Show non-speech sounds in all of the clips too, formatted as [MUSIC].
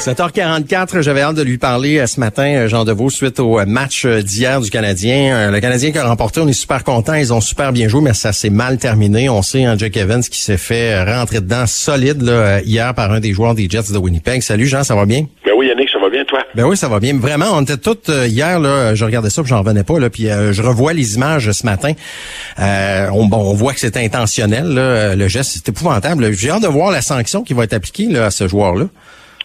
7h44, j'avais hâte de lui parler euh, ce matin, euh, Jean Deveau, suite au euh, match d'hier du Canadien. Le Canadien qui a remporté, on est super content, ils ont super bien joué, mais ça s'est mal terminé. On sait, hein, Jack Evans qui s'est fait rentrer dedans solide là, hier par un des joueurs des Jets de Winnipeg. Salut Jean, ça va bien? Ben oui Yannick, ça va bien toi? Ben oui, ça va bien. Vraiment, on était tous hier, là, je regardais ça, puis j'en revenais pas, là, puis je revois les images ce matin. on, bon, on voit que c'est intentionnel, là, le geste, c'est épouvantable. J'ai hâte de voir la sanction qui va être appliquée là, à ce joueur-là.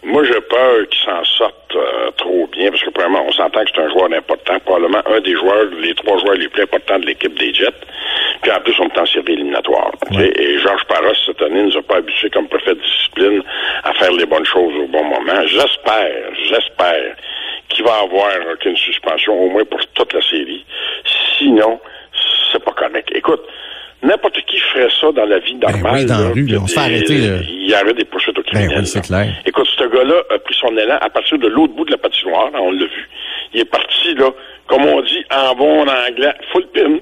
Moi, j'ai peur qu'il s'en sorte euh, trop bien, parce que vraiment, on s'entend que c'est un joueur important, probablement un des joueurs, les trois joueurs les plus importants de l'équipe des Jets. Puis en plus, on est en série éliminatoire. Et Georges Paras, cette année, ne nous a pas habitués comme préfet de discipline à faire les bonnes choses au bon moment. J'espère, j'espère qu'il va avoir qu'une suspension, au moins pour toute la série. Sinon, c'est pas correct. Écoute, N'importe qui ferait ça dans la vie ben normale. oui, dans la rue, on se fait arrêter. Il y aurait des poursuites au ben criminel. oui, c'est clair. Écoute, gars-là a pris son élan à partir de l'autre bout de la patinoire, on l'a vu. Il est parti, là, comme on dit en bon anglais, full pin.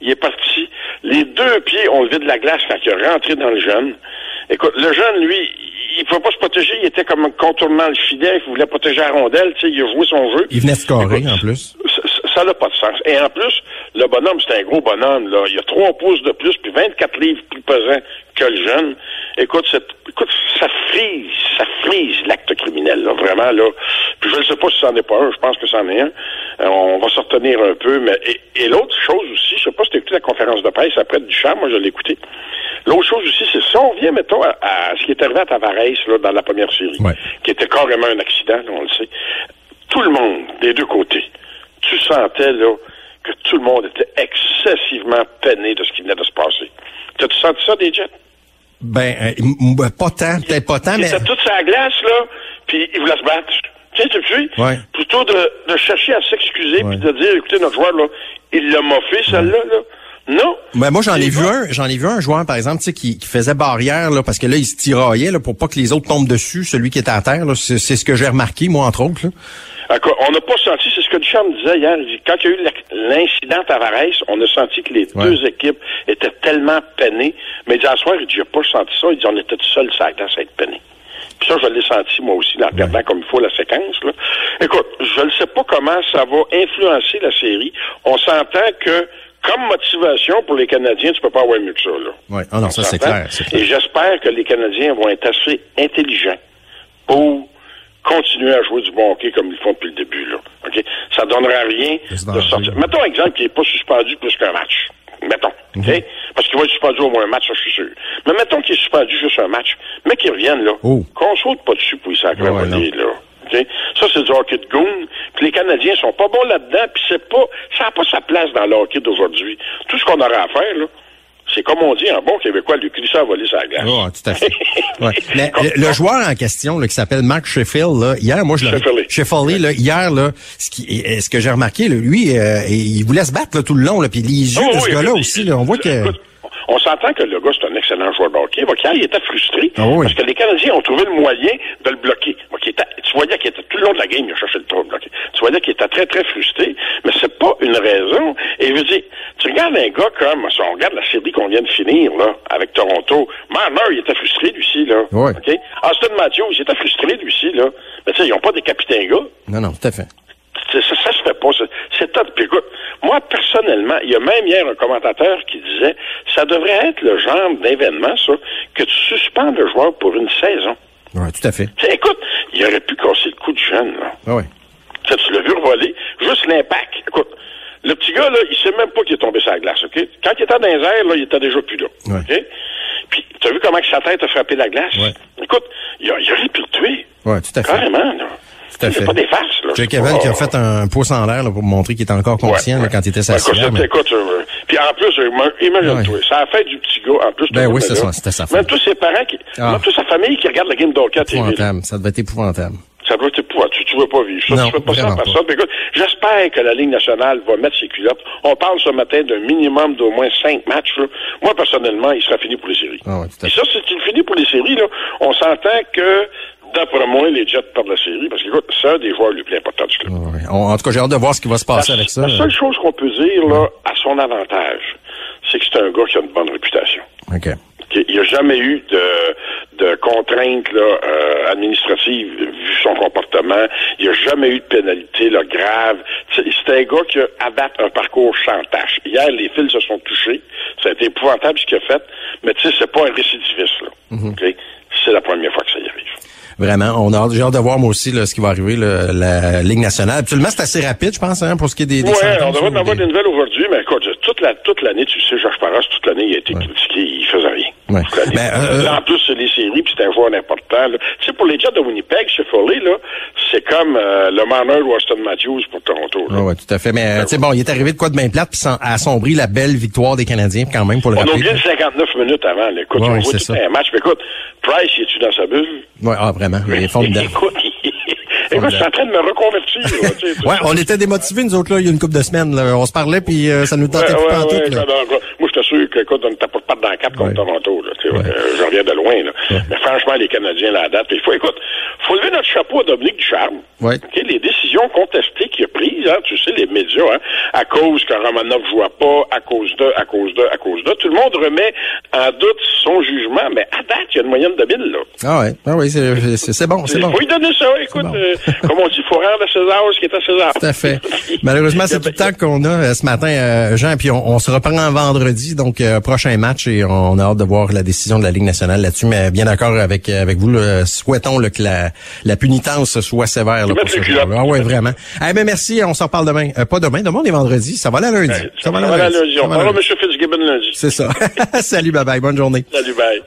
Il est parti. Les deux pieds ont levé de la glace quand il est rentré dans le jeune. Écoute, le jeune, lui, il ne pouvait pas se protéger. Il était comme contournant le filet. Il voulait protéger la rondelle. Il a joué son jeu. Il venait scorer, en plus ça n'a pas de sens. Et en plus, le bonhomme, c'est un gros bonhomme. Là. Il a trois pouces de plus, puis 24 livres plus pesant que le jeune. Écoute, écoute ça frise, ça frise l'acte criminel, là, vraiment. là. Puis je ne sais pas si c'en est pas un, je pense que c'en est un. Euh, on va s'en retenir un peu. mais Et, l'autre chose aussi, je sais pas si tu as écouté la conférence de presse après Duchamp, moi je l'ai écouté. L'autre chose aussi, c'est si on vient, mettons, à, ce qui est arrivé à Tavares là, dans la première série, qui était carrément un accident, on le sait. Tout le monde, des deux côtés, tu sentais là que tout le monde était excessivement peiné de ce qui venait de se passer. T'as-tu senti ça des Jets? Ben, euh, pas tant, peut-être pas tant, mais... C'était toute sa glace, là, puis ils voulaient se battre. Tiens, tu sais, ouais. plutôt de, de, chercher à s'excuser puis de dire, écoutez, notre joueur, là, il l'a moffé, celle-là, là. Non. Ben moi j'en ai vu un, j'en ai vu un joueur par exemple, tu sais, qui, qui, faisait barrière là, parce que là il se tiraillait là, pour pas que les autres tombent dessus, celui qui était à terre. C'est ce que j'ai remarqué moi entre autres. Là. On n'a pas senti, c'est ce que Duchamp disait hier, quand il y a eu l'incident Tavares, on a senti que les deux équipes étaient tellement peinées. Mais il dit, à soir, il dit, j'ai pas senti ça. Il dit, on était tout seul ça à être peiné. Puis ça, je l'ai senti moi aussi, en regardant comme il faut la séquence. Là. Écoute, je ne sais pas comment ça va influencer la série. On s'entend que comme motivation pour les Canadiens, tu peux pas avoir mieux que ça. Là. Oui, ah non, ça c'est clair, clair, Et j'espère que les Canadiens vont être assez intelligents pour continuer à jouer du bon hockey comme ils font depuis le début. Là. OK? Ça ne donnera rien de sortir. Mettons un exemple qui n'est pas suspendu plus qu'un match. Mettons. Mhm. Parce qu'il va être suspendu au moins un match, ça, je suis sûr. Mais mettons qu'il est suspendu juste un match. Mais qu'il revienne, là. Oh. Qu'on saute pas dessus pour y s'accrocher, là. Ça, c'est du hockey de goon. Puis les Canadiens sont pas bons là-dedans, puis c'est pas, ça n'a pas sa place dans le hockey d'aujourd'hui. Tout ce qu'on aura à faire, là, c'est comme on dit en bon québécois, lui ça a volé sa glace. Oh, tout à fait. [LAUGHS] Mais le, joueur en question, là, qui s'appelle Mark Sheffield, là, hier, moi, je l'ai... Sheffield, là, hier, là, ce, qui, ce que j'ai remarqué, là, lui, euh, il voulait se battre là, tout le long, là, puis les yeux oh, de ce gars-là aussi, là, on voit que... On s'entend que le gars, c'est un excellent joueur de hockey. il était frustré ah parce que les Canadiens ont trouvé le moyen de le bloquer. tu voyais qu'il était tout le long de la game, il a cherché le trou de bloquer. Tu voyais qu'il était très, très frustré, mais c'est pas une raison. Et je veux dire, tu regardes un gars comme, si on regarde la série qu'on vient de finir, là, avec Toronto, Marner, il était frustré, lui-ci, là. Oui. Austin Matthews, il était frustré, lui-ci, là. Mais tu sais, ils n'ont pas des capitaines gars. Non, non, tout à fait. Ça, ça, se fait pas. C'est top. Puis écoute, moi, personnellement, il y a même hier un commentateur qui disait ça devrait être le genre d'événement, ça, que tu suspends le joueur pour une saison. Oui, tout à fait. écoute, il aurait pu casser le coup de jeune, là. Ah oui. Tu l'as vu revoler. Juste l'impact. Écoute, le petit gars, là, il sait même pas qu'il est tombé sur la glace, OK? Quand il était dans les airs, là, il était déjà plus là. OK? Puis, tu as vu comment que sa tête a frappé la glace? Ouais. Écoute, il, a, aurait pu le tuer. Oui, tout à fait. Carrément, là. C'est pas des farces, là. Jake Evan qui a fait un pouce en l'air pour montrer qu'il était encore conscient quand il était s'assis. mais... écoute, euh, puis en plus, imagine-toi, ça a fait du petit gars, en plus. Ben oui, c'est ça, c'était sa famille. Même tous ses parents, qui, ah. même toute sa famille qui regarde la game d'hockey à TV. Épouvantable, ça devait être épouvantable. Ça doit être épouvantable. Tu, tu veux pas vivre ça. Non, tu veux pas ça à personne. Écoute, j'espère que la Ligue nationale va mettre ses culottes. On parle ce matin d'un minimum d'au moins cinq matchs. Là. Moi, personnellement, il sera fini pour les séries. Ah Et ça, c'est fini pour les séries. Là, on s'entend que d'après moi, les Jets perdent la série parce que, écoute, c'est un des joueurs les plus importants du club. En tout cas, j'ai hâte de voir ce qui va se passer avec ça. La seule chose qu'on peut dire, là, à son avantage, c'est que c'est un gars qui a une bonne réputation. OK. Il n'y a jamais eu de, de contraintes là, euh, administratives vu son comportement. Il n'y a jamais eu de pénalité là, grave. C'est un gars qui a abattu un parcours sans tâche. Hier, les fils se sont touchés. Ça a été épouvantable ce qu'il a fait. Mais tu sais, c'est pas un récidiviste. Là. Mm-hmm. C'est la première fois que ça y arrive. Vraiment, on a j'ai hâte de voir moi aussi là, ce qui va arriver là, la Ligue nationale. Absolument, c'est assez rapide, je pense, hein, pour ce qui est des. des ouais, on devrait en avoir des nouvelles aujourd'hui, mais écoute, toute la toute l'année, tu sais, Georges Paras, toute l'année, il a été critiqué, il faisait rien. Ouais. Ben, euh, en plus, les séries, puis c'est un joueur important. Tu sais, pour les Jets de Winnipeg, chez Foley, là, c'est comme euh, le Marner de Weston Matthews pour Toronto. Oui, ouais, tout à fait. Mais tu sais, bon, il est arrivé de quoi de bien plate, puis a assombri la belle victoire des Canadiens, quand même, pour le On rappeler. a oublié 59 minutes avant. Là. Écoute, Ouais, on voit tout ça. un match. Mais écoute, Price, il est-tu dans sa bulle? Ouais, ah, vraiment, il est formidable. Écoute, écoute, je suis en train de me reconvertir. Là, tu sais, [LAUGHS] Ouais, on était démotivés, nous autres, là, il y a une couple de semaines. Là. On se parlait, puis euh, ça nous tentait Ouais, pas en ouais, tout. Là. moi, je t'assure que, écoute, on ne pas dans la carte contre. Toronto. Là, tu sais, Ouais. euh, je reviens de loin. Là. Mais franchement, les Canadiens, la date, il faut, écoute, faut lever notre chapeau à Dominique Ducharme. Ouais. OK, les décisions contestées qu'il a prises, hein, tu sais, les médias, hein, à cause que Romanov ne jouait pas, à cause de, à cause de, à cause de, tout le monde remet en doute son jugement, mais à date, il y a une moyenne de mille, là. Ah ouais, ah oui, c'est c'est- c'est bon, Il bon. faut lui donner ça, écoute, bon. euh, comme on dit, il faut rendre à César ce qui est à César. Tout à fait. Malheureusement, c'est tout le temps qu'on a euh, ce matin, euh, Jean, puis on, on se reprend vendredi, donc euh, prochain match, et on a hâte de voir la décision de la Ligue nationale là-dessus, mais bien d'accord avec euh, avec vous, là, souhaitons là, que la, la punitence soit sévère là, pour ce. Ah ouais, vraiment. Eh ben merci, on s'en reparle demain. Euh, pas demain, demain on est vendredi, ça va aller à lundi. Ça va aller à lundi. On Ça va parlera lundi. M. Fitzgibbon lundi. C'est ça. [LAUGHS] Salut, bye bye, bonne journée. Salut, bye.